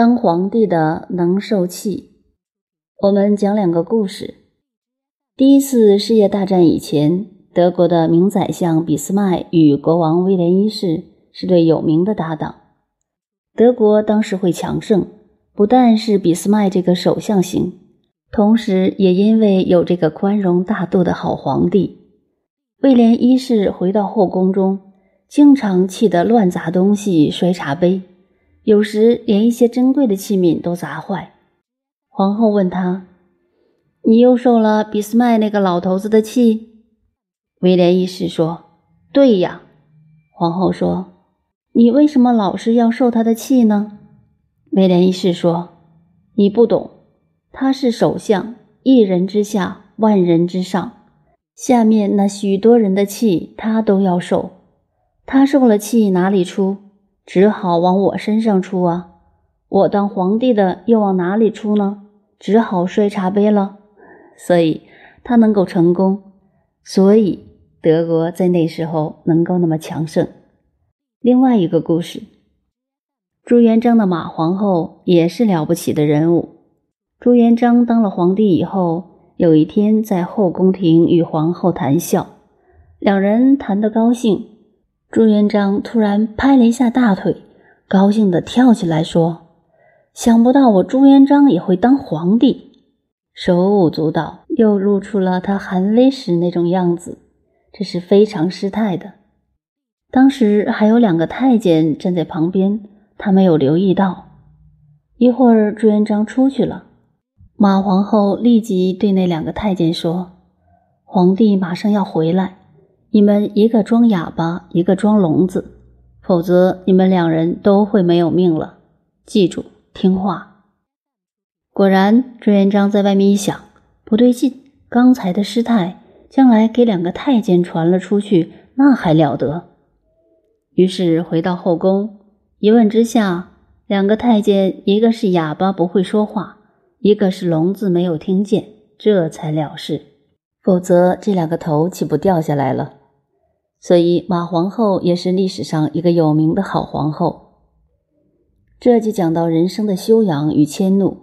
当皇帝的能受气。我们讲两个故事。第一次世界大战以前，德国的名宰相俾斯麦与国王威廉一世是对有名的搭档。德国当时会强盛，不但是俾斯麦这个首相行，同时也因为有这个宽容大度的好皇帝。威廉一世回到后宫中，经常气得乱砸东西、摔茶杯。有时连一些珍贵的器皿都砸坏。皇后问他：“你又受了俾斯麦那个老头子的气？”威廉一世说：“对呀。”皇后说：“你为什么老是要受他的气呢？”威廉一世说：“你不懂，他是首相，一人之下，万人之上，下面那许多人的气他都要受。他受了气哪里出？”只好往我身上出啊！我当皇帝的又往哪里出呢？只好摔茶杯了。所以他能够成功，所以德国在那时候能够那么强盛。另外一个故事，朱元璋的马皇后也是了不起的人物。朱元璋当了皇帝以后，有一天在后宫廷与皇后谈笑，两人谈得高兴。朱元璋突然拍了一下大腿，高兴地跳起来说：“想不到我朱元璋也会当皇帝！”手舞足蹈，又露出了他含威时那种样子，这是非常失态的。当时还有两个太监站在旁边，他没有留意到。一会儿，朱元璋出去了，马皇后立即对那两个太监说：“皇帝马上要回来。”你们一个装哑巴，一个装聋子，否则你们两人都会没有命了。记住，听话。果然，朱元璋在外面一想，不对劲，刚才的失态，将来给两个太监传了出去，那还了得？于是回到后宫，一问之下，两个太监一个是哑巴，不会说话；一个是聋子，没有听见，这才了事。否则，这两个头岂不掉下来了？所以，马皇后也是历史上一个有名的好皇后。这就讲到人生的修养与迁怒。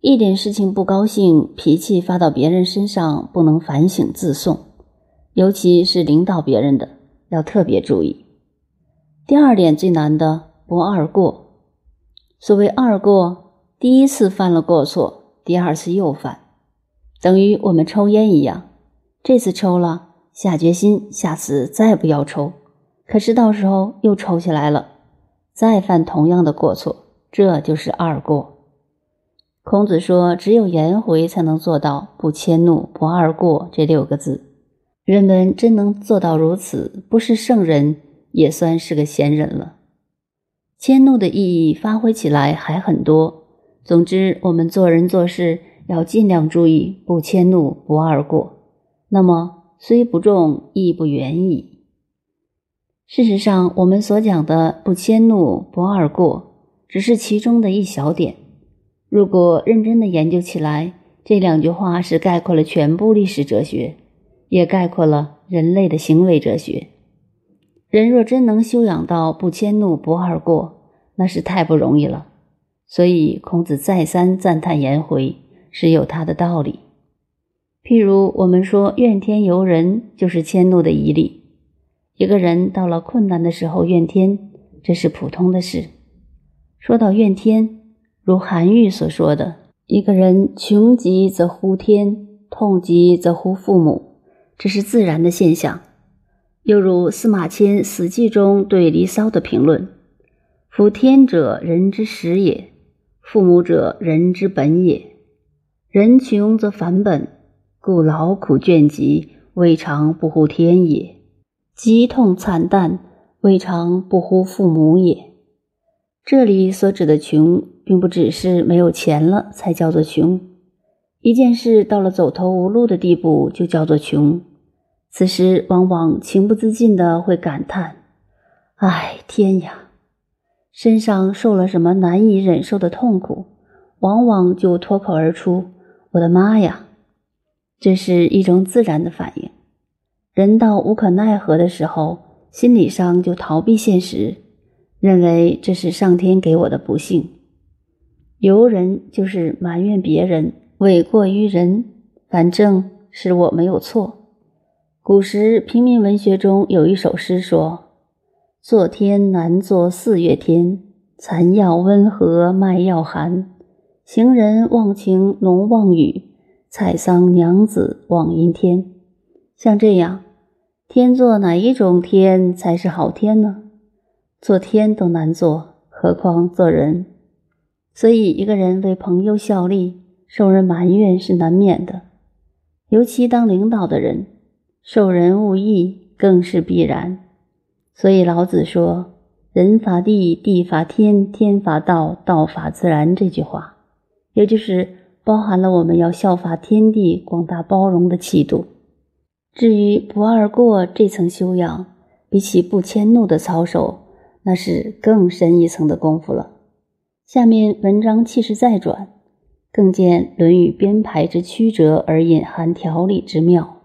一点事情不高兴，脾气发到别人身上，不能反省自送，尤其是领导别人的，要特别注意。第二点最难的，不二过。所谓二过，第一次犯了过错，第二次又犯，等于我们抽烟一样，这次抽了。下决心，下次再不要抽。可是到时候又抽起来了，再犯同样的过错，这就是二过。孔子说，只有颜回才能做到不迁怒、不二过这六个字。人们真能做到如此，不是圣人，也算是个贤人了。迁怒的意义发挥起来还很多。总之，我们做人做事要尽量注意不迁怒、不二过。那么。虽不重，亦不远矣。事实上，我们所讲的“不迁怒，不贰过”，只是其中的一小点。如果认真的研究起来，这两句话是概括了全部历史哲学，也概括了人类的行为哲学。人若真能修养到不迁怒、不贰过，那是太不容易了。所以，孔子再三赞叹颜回，是有他的道理。譬如我们说怨天尤人，就是迁怒的一例。一个人到了困难的时候怨天，这是普通的事。说到怨天，如韩愈所说的：“一个人穷极则呼天，痛极则呼父母，这是自然的现象。”又如司马迁《死记》中对《离骚》的评论：“夫天者，人之始也；父母者，人之本也。人穷则反本。”故劳苦倦疾，未尝不乎天也；疾痛惨淡，未尝不乎父母也。这里所指的穷，并不只是没有钱了才叫做穷，一件事到了走投无路的地步，就叫做穷。此时往往情不自禁的会感叹：“唉，天呀！”身上受了什么难以忍受的痛苦，往往就脱口而出：“我的妈呀！”这是一种自然的反应。人到无可奈何的时候，心理上就逃避现实，认为这是上天给我的不幸。尤人就是埋怨别人，诿过于人，反正是我没有错。古时平民文学中有一首诗说：“做天难做四月天，残药温和麦药寒。行人忘晴农忘雨，采桑娘子望阴天。”像这样，天做哪一种天才是好天呢？做天都难做，何况做人？所以，一个人为朋友效力，受人埋怨是难免的。尤其当领导的人，受人误意更是必然。所以，老子说：“人法地，地法天，天法道，道法自然。”这句话，也就是包含了我们要效法天地广大包容的气度。至于不贰过这层修养，比起不迁怒的操守，那是更深一层的功夫了。下面文章气势再转，更见《论语》编排之曲折而隐含条理之妙。